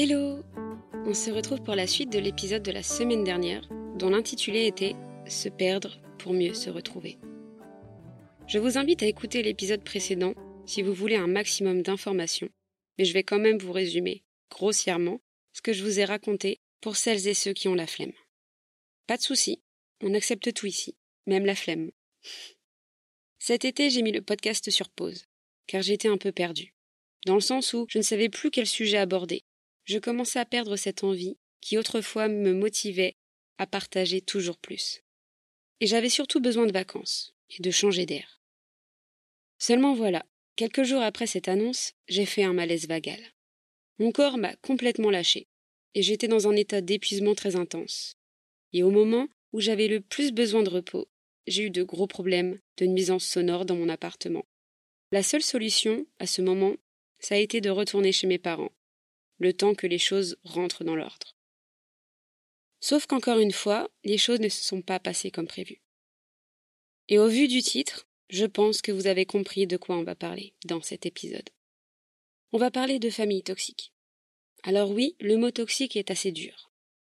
Hello On se retrouve pour la suite de l'épisode de la semaine dernière, dont l'intitulé était Se perdre pour mieux se retrouver. Je vous invite à écouter l'épisode précédent si vous voulez un maximum d'informations, mais je vais quand même vous résumer, grossièrement, ce que je vous ai raconté pour celles et ceux qui ont la flemme. Pas de souci, on accepte tout ici, même la flemme. Cet été, j'ai mis le podcast sur pause, car j'étais un peu perdue. Dans le sens où je ne savais plus quel sujet aborder. Je commençais à perdre cette envie qui autrefois me motivait à partager toujours plus. Et j'avais surtout besoin de vacances et de changer d'air. Seulement voilà, quelques jours après cette annonce, j'ai fait un malaise vagal. Mon corps m'a complètement lâché, et j'étais dans un état d'épuisement très intense. Et au moment où j'avais le plus besoin de repos, j'ai eu de gros problèmes de nuisance sonore dans mon appartement. La seule solution, à ce moment, ça a été de retourner chez mes parents, le temps que les choses rentrent dans l'ordre. Sauf qu'encore une fois, les choses ne se sont pas passées comme prévu. Et au vu du titre, je pense que vous avez compris de quoi on va parler dans cet épisode. On va parler de famille toxique. Alors oui, le mot toxique est assez dur.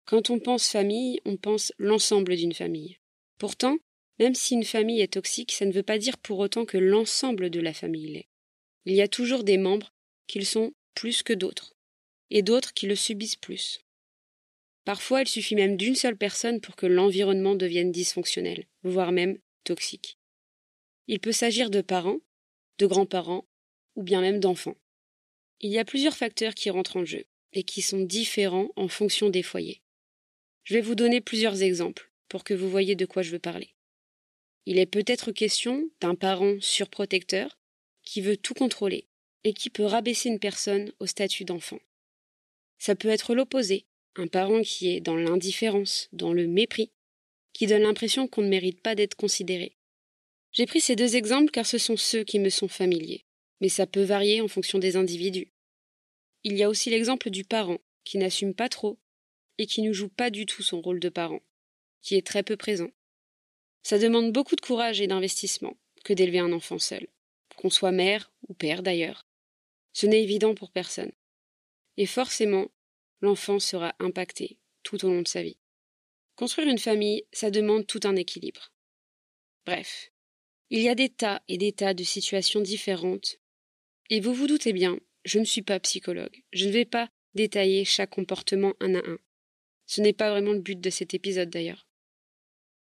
Quand on pense famille, on pense l'ensemble d'une famille. Pourtant, même si une famille est toxique, ça ne veut pas dire pour autant que l'ensemble de la famille l'est. Il y a toujours des membres qui le sont plus que d'autres, et d'autres qui le subissent plus. Parfois, il suffit même d'une seule personne pour que l'environnement devienne dysfonctionnel, voire même toxique. Il peut s'agir de parents, de grands-parents, ou bien même d'enfants. Il y a plusieurs facteurs qui rentrent en jeu, et qui sont différents en fonction des foyers. Je vais vous donner plusieurs exemples pour que vous voyez de quoi je veux parler. Il est peut-être question d'un parent surprotecteur qui veut tout contrôler et qui peut rabaisser une personne au statut d'enfant. Ça peut être l'opposé, un parent qui est dans l'indifférence, dans le mépris, qui donne l'impression qu'on ne mérite pas d'être considéré. J'ai pris ces deux exemples car ce sont ceux qui me sont familiers, mais ça peut varier en fonction des individus. Il y a aussi l'exemple du parent qui n'assume pas trop et qui ne joue pas du tout son rôle de parent, qui est très peu présent. Ça demande beaucoup de courage et d'investissement que d'élever un enfant seul, qu'on soit mère ou père d'ailleurs. Ce n'est évident pour personne. Et forcément, l'enfant sera impacté tout au long de sa vie. Construire une famille, ça demande tout un équilibre. Bref, il y a des tas et des tas de situations différentes. Et vous vous doutez bien, je ne suis pas psychologue. Je ne vais pas détailler chaque comportement un à un. Ce n'est pas vraiment le but de cet épisode d'ailleurs.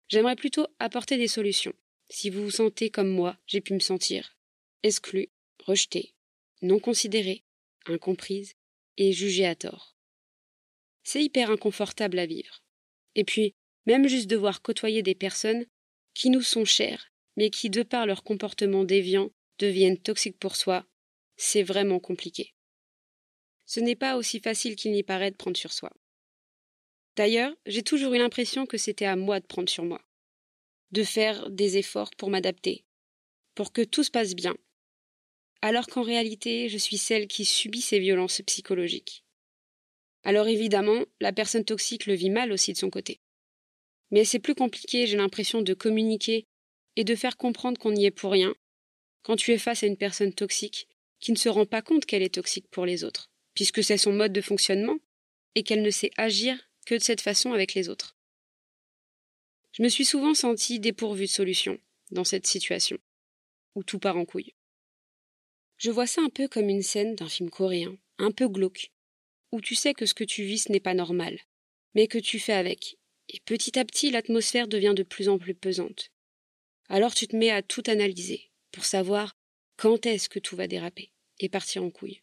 J'aimerais plutôt apporter des solutions. Si vous vous sentez comme moi, j'ai pu me sentir exclu, rejeté, non considérée, incomprise et jugée à tort. C'est hyper inconfortable à vivre. Et puis, même juste devoir côtoyer des personnes qui nous sont chères, mais qui, de par leur comportement déviant, deviennent toxiques pour soi, c'est vraiment compliqué. Ce n'est pas aussi facile qu'il n'y paraît de prendre sur soi. D'ailleurs, j'ai toujours eu l'impression que c'était à moi de prendre sur moi, de faire des efforts pour m'adapter, pour que tout se passe bien, alors qu'en réalité je suis celle qui subit ces violences psychologiques. Alors évidemment, la personne toxique le vit mal aussi de son côté. Mais c'est plus compliqué, j'ai l'impression, de communiquer et de faire comprendre qu'on n'y est pour rien quand tu es face à une personne toxique qui ne se rend pas compte qu'elle est toxique pour les autres, puisque c'est son mode de fonctionnement et qu'elle ne sait agir que de cette façon avec les autres. Je me suis souvent sentie dépourvue de solution dans cette situation, où tout part en couille. Je vois ça un peu comme une scène d'un film coréen, un peu glauque, où tu sais que ce que tu vis ce n'est pas normal, mais que tu fais avec, et petit à petit l'atmosphère devient de plus en plus pesante. Alors tu te mets à tout analyser, pour savoir quand est-ce que tout va déraper, et partir en couille.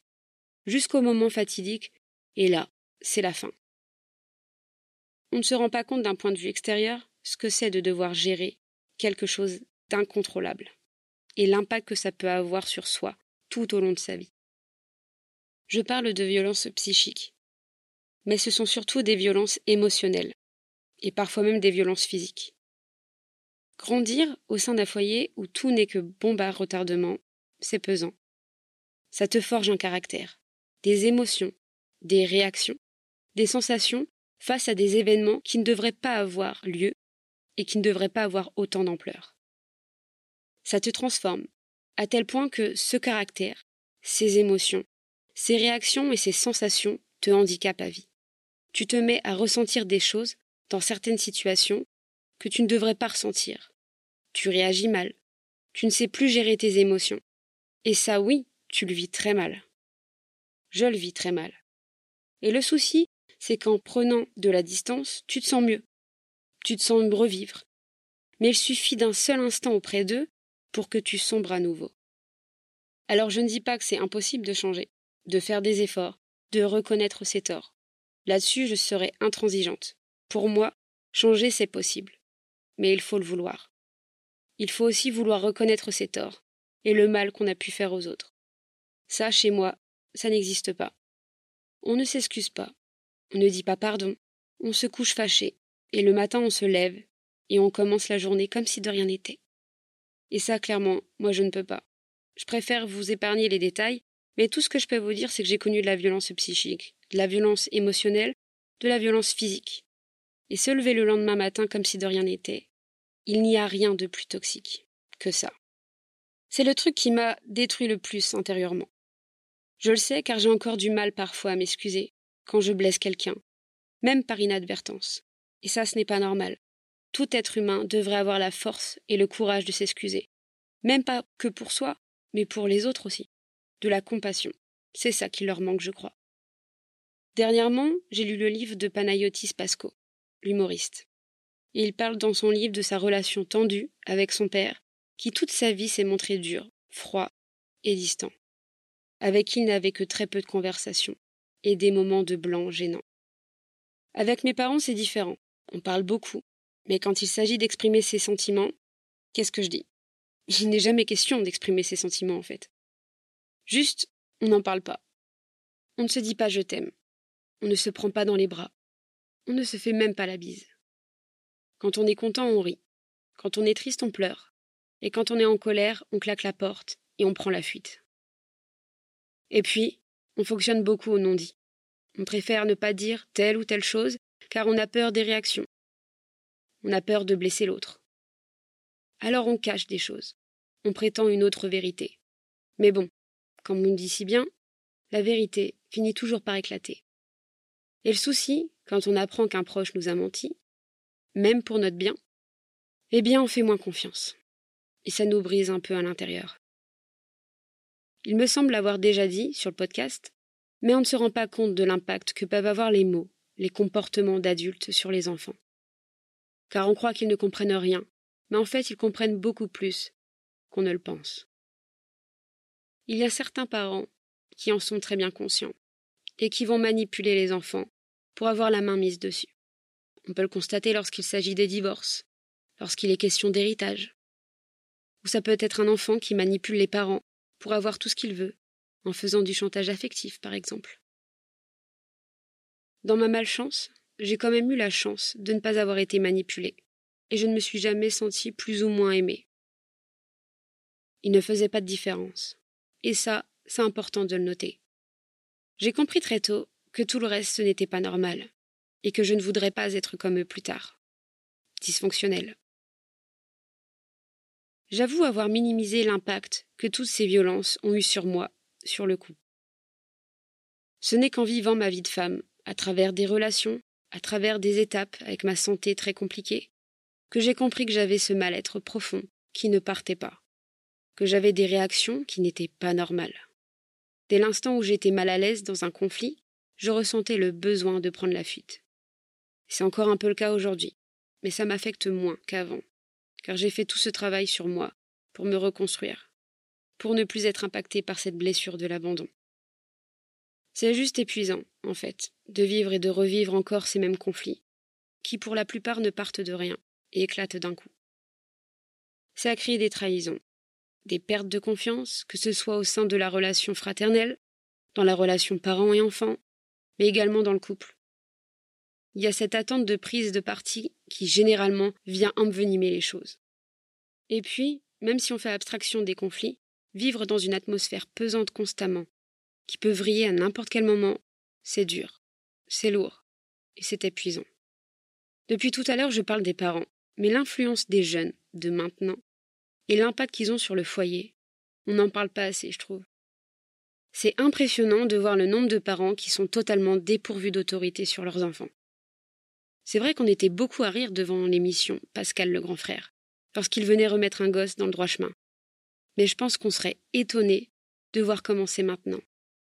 Jusqu'au moment fatidique, et là, c'est la fin. On ne se rend pas compte d'un point de vue extérieur ce que c'est de devoir gérer quelque chose d'incontrôlable, et l'impact que ça peut avoir sur soi, tout au long de sa vie. Je parle de violences psychiques, mais ce sont surtout des violences émotionnelles, et parfois même des violences physiques. Grandir au sein d'un foyer où tout n'est que bombard retardement, c'est pesant. Ça te forge un caractère, des émotions, des réactions, des sensations face à des événements qui ne devraient pas avoir lieu et qui ne devraient pas avoir autant d'ampleur. Ça te transforme, à tel point que ce caractère, ces émotions, ces réactions et ces sensations te handicape à vie. Tu te mets à ressentir des choses dans certaines situations que tu ne devrais pas ressentir. Tu réagis mal. Tu ne sais plus gérer tes émotions. Et ça, oui, tu le vis très mal. Je le vis très mal. Et le souci, c'est qu'en prenant de la distance, tu te sens mieux. Tu te sens revivre. Mais il suffit d'un seul instant auprès d'eux pour que tu sombres à nouveau. Alors je ne dis pas que c'est impossible de changer, de faire des efforts, de reconnaître ses torts. Là-dessus, je serai intransigeante. Pour moi, changer, c'est possible. Mais il faut le vouloir. Il faut aussi vouloir reconnaître ses torts et le mal qu'on a pu faire aux autres. Ça, chez moi, ça n'existe pas. On ne s'excuse pas, on ne dit pas pardon, on se couche fâché, et le matin on se lève, et on commence la journée comme si de rien n'était. Et ça, clairement, moi je ne peux pas. Je préfère vous épargner les détails, mais tout ce que je peux vous dire, c'est que j'ai connu de la violence psychique, de la violence émotionnelle, de la violence physique. Et se lever le lendemain matin comme si de rien n'était, il n'y a rien de plus toxique que ça. C'est le truc qui m'a détruit le plus intérieurement. Je le sais car j'ai encore du mal parfois à m'excuser quand je blesse quelqu'un, même par inadvertance. Et ça, ce n'est pas normal. Tout être humain devrait avoir la force et le courage de s'excuser. Même pas que pour soi, mais pour les autres aussi. De la compassion. C'est ça qui leur manque, je crois. Dernièrement, j'ai lu le livre de Panayotis Pasco, l'humoriste. Il parle dans son livre de sa relation tendue avec son père, qui toute sa vie s'est montré dur, froid et distant, avec qui il n'avait que très peu de conversation, et des moments de blanc gênants. Avec mes parents, c'est différent. On parle beaucoup, mais quand il s'agit d'exprimer ses sentiments, qu'est-ce que je dis? Il n'est jamais question d'exprimer ses sentiments, en fait. Juste, on n'en parle pas. On ne se dit pas je t'aime. On ne se prend pas dans les bras. On ne se fait même pas la bise. Quand on est content, on rit. Quand on est triste, on pleure. Et quand on est en colère, on claque la porte et on prend la fuite. Et puis, on fonctionne beaucoup au non-dit. On préfère ne pas dire telle ou telle chose car on a peur des réactions. On a peur de blesser l'autre. Alors on cache des choses. On prétend une autre vérité. Mais bon, comme on dit si bien, la vérité finit toujours par éclater. Et le souci, quand on apprend qu'un proche nous a menti, même pour notre bien, eh bien on fait moins confiance. Et ça nous brise un peu à l'intérieur. Il me semble l'avoir déjà dit sur le podcast, mais on ne se rend pas compte de l'impact que peuvent avoir les mots, les comportements d'adultes sur les enfants. Car on croit qu'ils ne comprennent rien, mais en fait ils comprennent beaucoup plus qu'on ne le pense. Il y a certains parents qui en sont très bien conscients et qui vont manipuler les enfants pour avoir la main mise dessus. On peut le constater lorsqu'il s'agit des divorces, lorsqu'il est question d'héritage. Ou ça peut être un enfant qui manipule les parents pour avoir tout ce qu'il veut, en faisant du chantage affectif, par exemple. Dans ma malchance, j'ai quand même eu la chance de ne pas avoir été manipulée, et je ne me suis jamais sentie plus ou moins aimée. Il ne faisait pas de différence. Et ça, c'est important de le noter. J'ai compris très tôt que tout le reste n'était pas normal, et que je ne voudrais pas être comme eux plus tard. Dysfonctionnel. J'avoue avoir minimisé l'impact que toutes ces violences ont eu sur moi, sur le coup. Ce n'est qu'en vivant ma vie de femme, à travers des relations, à travers des étapes avec ma santé très compliquée, que j'ai compris que j'avais ce mal-être profond qui ne partait pas, que j'avais des réactions qui n'étaient pas normales. Dès l'instant où j'étais mal à l'aise dans un conflit, je ressentais le besoin de prendre la fuite. C'est encore un peu le cas aujourd'hui, mais ça m'affecte moins qu'avant, car j'ai fait tout ce travail sur moi pour me reconstruire, pour ne plus être impacté par cette blessure de l'abandon. C'est juste épuisant, en fait, de vivre et de revivre encore ces mêmes conflits, qui pour la plupart ne partent de rien et éclatent d'un coup. Ça a créé des trahisons, des pertes de confiance, que ce soit au sein de la relation fraternelle, dans la relation parent et enfant, mais également dans le couple. Il y a cette attente de prise de parti qui généralement vient envenimer les choses. Et puis, même si on fait abstraction des conflits, vivre dans une atmosphère pesante constamment, qui peut vriller à n'importe quel moment, c'est dur, c'est lourd, et c'est épuisant. Depuis tout à l'heure, je parle des parents, mais l'influence des jeunes de maintenant et l'impact qu'ils ont sur le foyer, on n'en parle pas assez, je trouve. C'est impressionnant de voir le nombre de parents qui sont totalement dépourvus d'autorité sur leurs enfants. C'est vrai qu'on était beaucoup à rire devant l'émission Pascal le grand frère, lorsqu'il venait remettre un gosse dans le droit chemin. Mais je pense qu'on serait étonné de voir comment c'est maintenant,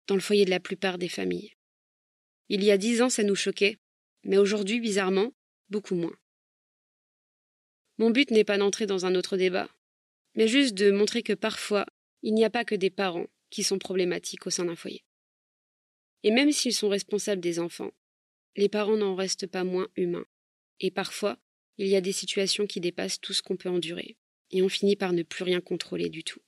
dans le foyer de la plupart des familles. Il y a dix ans, ça nous choquait, mais aujourd'hui, bizarrement, beaucoup moins. Mon but n'est pas d'entrer dans un autre débat, mais juste de montrer que parfois, il n'y a pas que des parents qui sont problématiques au sein d'un foyer. Et même s'ils sont responsables des enfants, les parents n'en restent pas moins humains. Et parfois, il y a des situations qui dépassent tout ce qu'on peut endurer, et on finit par ne plus rien contrôler du tout.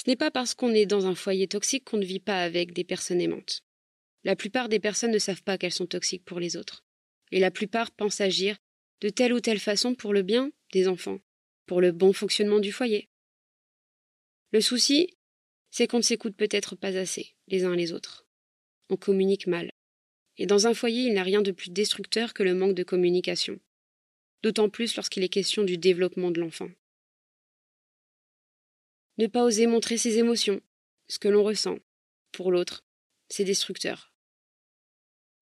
Ce n'est pas parce qu'on est dans un foyer toxique qu'on ne vit pas avec des personnes aimantes. La plupart des personnes ne savent pas qu'elles sont toxiques pour les autres. Et la plupart pensent agir de telle ou telle façon pour le bien des enfants, pour le bon fonctionnement du foyer. Le souci, c'est qu'on ne s'écoute peut-être pas assez, les uns les autres. On communique mal. Et dans un foyer, il n'y a rien de plus destructeur que le manque de communication. D'autant plus lorsqu'il est question du développement de l'enfant ne pas oser montrer ses émotions, ce que l'on ressent. Pour l'autre, c'est destructeur.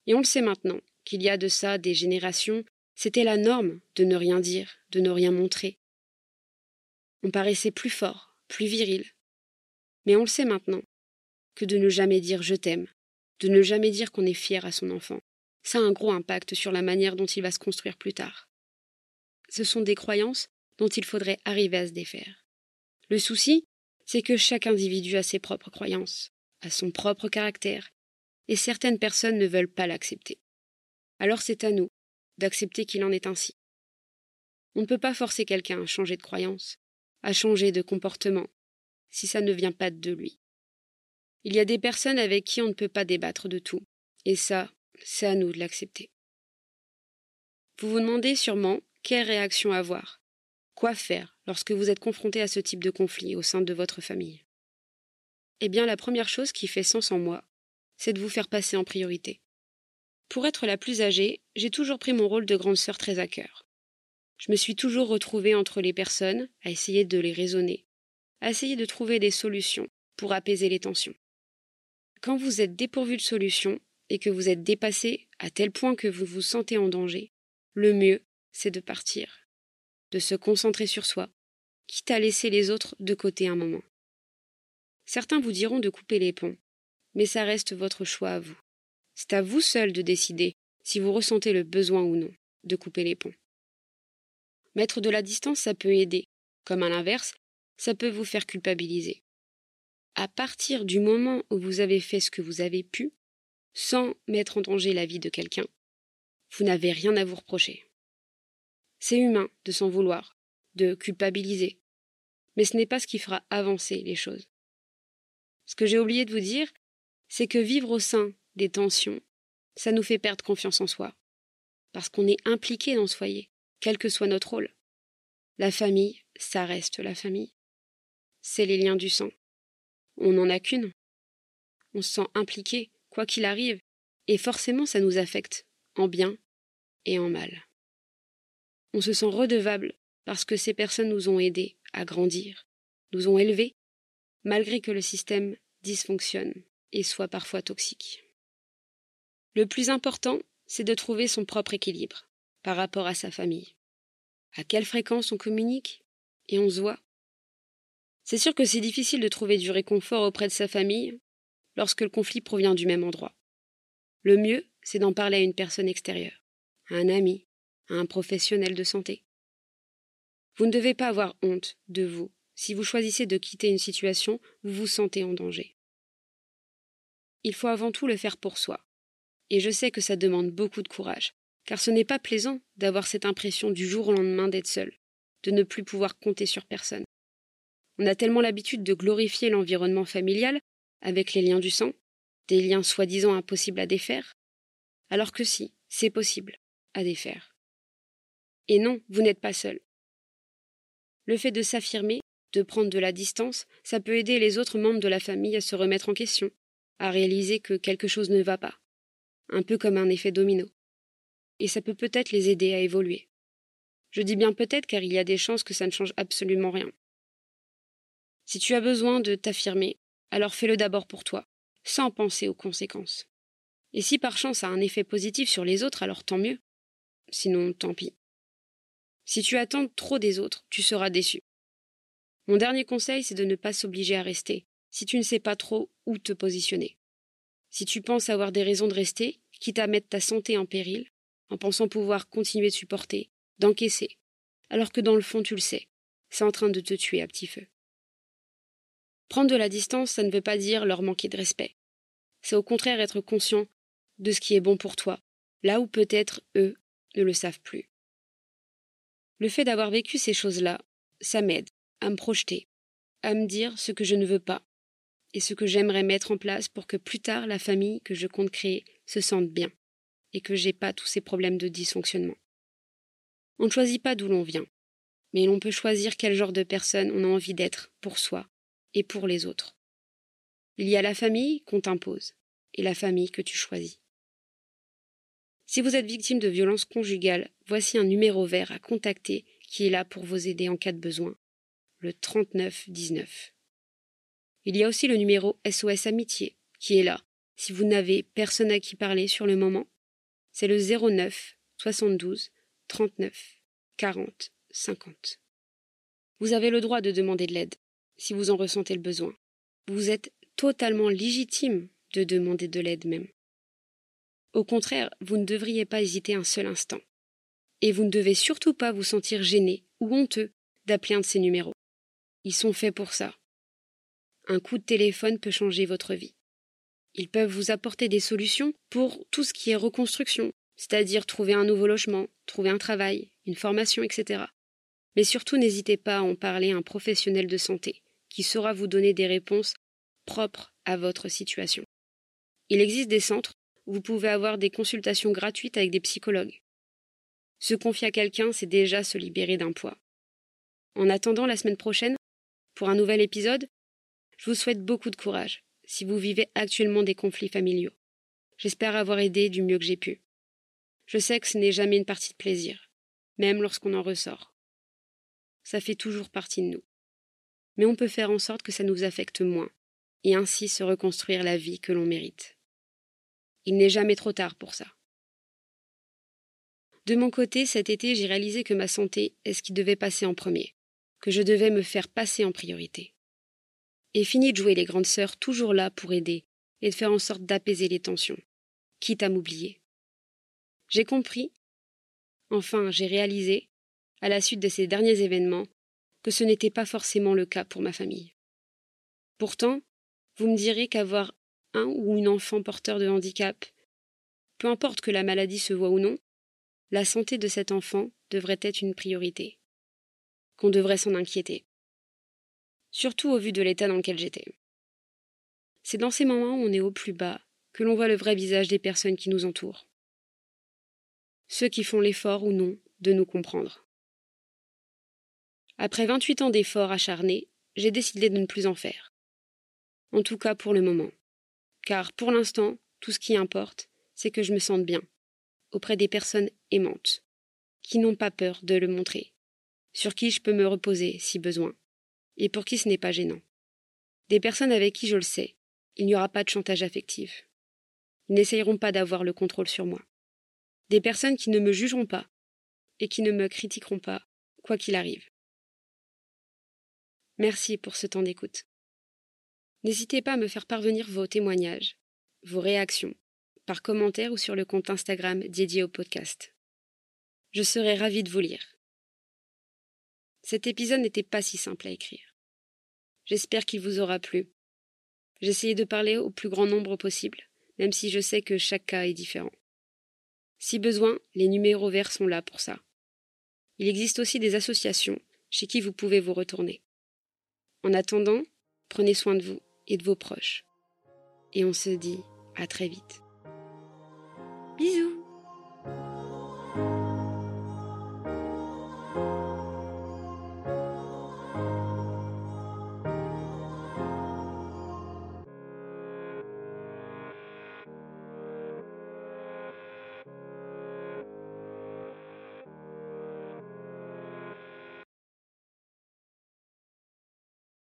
Et on le sait maintenant, qu'il y a de ça des générations, c'était la norme de ne rien dire, de ne rien montrer. On paraissait plus fort, plus viril. Mais on le sait maintenant, que de ne jamais dire je t'aime, de ne jamais dire qu'on est fier à son enfant, ça a un gros impact sur la manière dont il va se construire plus tard. Ce sont des croyances dont il faudrait arriver à se défaire. Le souci, c'est que chaque individu a ses propres croyances, a son propre caractère, et certaines personnes ne veulent pas l'accepter. Alors c'est à nous d'accepter qu'il en est ainsi. On ne peut pas forcer quelqu'un à changer de croyance, à changer de comportement, si ça ne vient pas de lui. Il y a des personnes avec qui on ne peut pas débattre de tout, et ça, c'est à nous de l'accepter. Vous vous demandez sûrement quelle réaction avoir, Quoi faire lorsque vous êtes confronté à ce type de conflit au sein de votre famille? Eh bien, la première chose qui fait sens en moi, c'est de vous faire passer en priorité. Pour être la plus âgée, j'ai toujours pris mon rôle de grande sœur très à cœur. Je me suis toujours retrouvée entre les personnes, à essayer de les raisonner, à essayer de trouver des solutions pour apaiser les tensions. Quand vous êtes dépourvu de solutions et que vous êtes dépassé à tel point que vous vous sentez en danger, le mieux, c'est de partir de se concentrer sur soi, quitte à laisser les autres de côté un moment. Certains vous diront de couper les ponts, mais ça reste votre choix à vous. C'est à vous seul de décider si vous ressentez le besoin ou non de couper les ponts. Mettre de la distance, ça peut aider, comme à l'inverse, ça peut vous faire culpabiliser. À partir du moment où vous avez fait ce que vous avez pu, sans mettre en danger la vie de quelqu'un, vous n'avez rien à vous reprocher. C'est humain de s'en vouloir, de culpabiliser. Mais ce n'est pas ce qui fera avancer les choses. Ce que j'ai oublié de vous dire, c'est que vivre au sein des tensions, ça nous fait perdre confiance en soi. Parce qu'on est impliqué dans ce foyer, quel que soit notre rôle. La famille, ça reste la famille. C'est les liens du sang. On n'en a qu'une. On se sent impliqué, quoi qu'il arrive, et forcément ça nous affecte, en bien et en mal. On se sent redevable parce que ces personnes nous ont aidés à grandir, nous ont élevés, malgré que le système dysfonctionne et soit parfois toxique. Le plus important, c'est de trouver son propre équilibre par rapport à sa famille. À quelle fréquence on communique et on se voit? C'est sûr que c'est difficile de trouver du réconfort auprès de sa famille lorsque le conflit provient du même endroit. Le mieux, c'est d'en parler à une personne extérieure, à un ami, à un professionnel de santé. Vous ne devez pas avoir honte de vous. Si vous choisissez de quitter une situation, vous vous sentez en danger. Il faut avant tout le faire pour soi. Et je sais que ça demande beaucoup de courage, car ce n'est pas plaisant d'avoir cette impression du jour au lendemain d'être seul, de ne plus pouvoir compter sur personne. On a tellement l'habitude de glorifier l'environnement familial, avec les liens du sang, des liens soi-disant impossibles à défaire, alors que si, c'est possible à défaire. Et non, vous n'êtes pas seul. Le fait de s'affirmer, de prendre de la distance, ça peut aider les autres membres de la famille à se remettre en question, à réaliser que quelque chose ne va pas, un peu comme un effet domino. Et ça peut peut-être les aider à évoluer. Je dis bien peut-être car il y a des chances que ça ne change absolument rien. Si tu as besoin de t'affirmer, alors fais-le d'abord pour toi, sans penser aux conséquences. Et si par chance ça a un effet positif sur les autres, alors tant mieux. Sinon, tant pis. Si tu attends trop des autres, tu seras déçu. Mon dernier conseil, c'est de ne pas s'obliger à rester, si tu ne sais pas trop où te positionner. Si tu penses avoir des raisons de rester, quitte à mettre ta santé en péril, en pensant pouvoir continuer de supporter, d'encaisser, alors que dans le fond tu le sais, c'est en train de te tuer à petit feu. Prendre de la distance, ça ne veut pas dire leur manquer de respect. C'est au contraire être conscient de ce qui est bon pour toi, là où peut-être eux ne le savent plus. Le fait d'avoir vécu ces choses-là, ça m'aide à me projeter, à me dire ce que je ne veux pas et ce que j'aimerais mettre en place pour que plus tard la famille que je compte créer se sente bien et que j'ai pas tous ces problèmes de dysfonctionnement. On ne choisit pas d'où l'on vient, mais l'on peut choisir quel genre de personne on a envie d'être pour soi et pour les autres. Il y a la famille qu'on t'impose et la famille que tu choisis. Si vous êtes victime de violences conjugales, voici un numéro vert à contacter qui est là pour vous aider en cas de besoin le 3919. Il y a aussi le numéro SOS Amitié, qui est là, si vous n'avez personne à qui parler sur le moment. C'est le 09 72 39 40 50. Vous avez le droit de demander de l'aide, si vous en ressentez le besoin. Vous êtes totalement légitime de demander de l'aide même. Au contraire, vous ne devriez pas hésiter un seul instant. Et vous ne devez surtout pas vous sentir gêné ou honteux d'appeler un de ces numéros. Ils sont faits pour ça. Un coup de téléphone peut changer votre vie. Ils peuvent vous apporter des solutions pour tout ce qui est reconstruction, c'est-à-dire trouver un nouveau logement, trouver un travail, une formation, etc. Mais surtout n'hésitez pas à en parler à un professionnel de santé, qui saura vous donner des réponses propres à votre situation. Il existe des centres vous pouvez avoir des consultations gratuites avec des psychologues. Se confier à quelqu'un, c'est déjà se libérer d'un poids. En attendant la semaine prochaine, pour un nouvel épisode, je vous souhaite beaucoup de courage si vous vivez actuellement des conflits familiaux. J'espère avoir aidé du mieux que j'ai pu. Je sais que ce n'est jamais une partie de plaisir, même lorsqu'on en ressort. Ça fait toujours partie de nous. Mais on peut faire en sorte que ça nous affecte moins, et ainsi se reconstruire la vie que l'on mérite. Il n'est jamais trop tard pour ça. De mon côté, cet été, j'ai réalisé que ma santé est ce qui devait passer en premier que je devais me faire passer en priorité. Et fini de jouer les grandes sœurs toujours là pour aider et de faire en sorte d'apaiser les tensions, quitte à m'oublier. J'ai compris, enfin j'ai réalisé, à la suite de ces derniers événements, que ce n'était pas forcément le cas pour ma famille. Pourtant, vous me direz qu'avoir un ou une enfant porteur de handicap, peu importe que la maladie se voie ou non, la santé de cet enfant devrait être une priorité qu'on devrait s'en inquiéter. Surtout au vu de l'état dans lequel j'étais. C'est dans ces moments où on est au plus bas que l'on voit le vrai visage des personnes qui nous entourent. Ceux qui font l'effort ou non de nous comprendre. Après 28 ans d'efforts acharnés, j'ai décidé de ne plus en faire. En tout cas pour le moment. Car pour l'instant, tout ce qui importe, c'est que je me sente bien, auprès des personnes aimantes, qui n'ont pas peur de le montrer, sur qui je peux me reposer si besoin, et pour qui ce n'est pas gênant. Des personnes avec qui je le sais, il n'y aura pas de chantage affectif. Ils n'essayeront pas d'avoir le contrôle sur moi. Des personnes qui ne me jugeront pas et qui ne me critiqueront pas, quoi qu'il arrive. Merci pour ce temps d'écoute. N'hésitez pas à me faire parvenir vos témoignages, vos réactions, par commentaire ou sur le compte Instagram dédié au podcast. Je serai ravie de vous lire. Cet épisode n'était pas si simple à écrire. J'espère qu'il vous aura plu. Essayé de parler au plus grand nombre possible, même si je sais que chaque cas est différent. Si besoin, les numéros verts sont là pour ça. Il existe aussi des associations chez qui vous pouvez vous retourner. En attendant, prenez soin de vous et de vos proches. Et on se dit à très vite. Bisous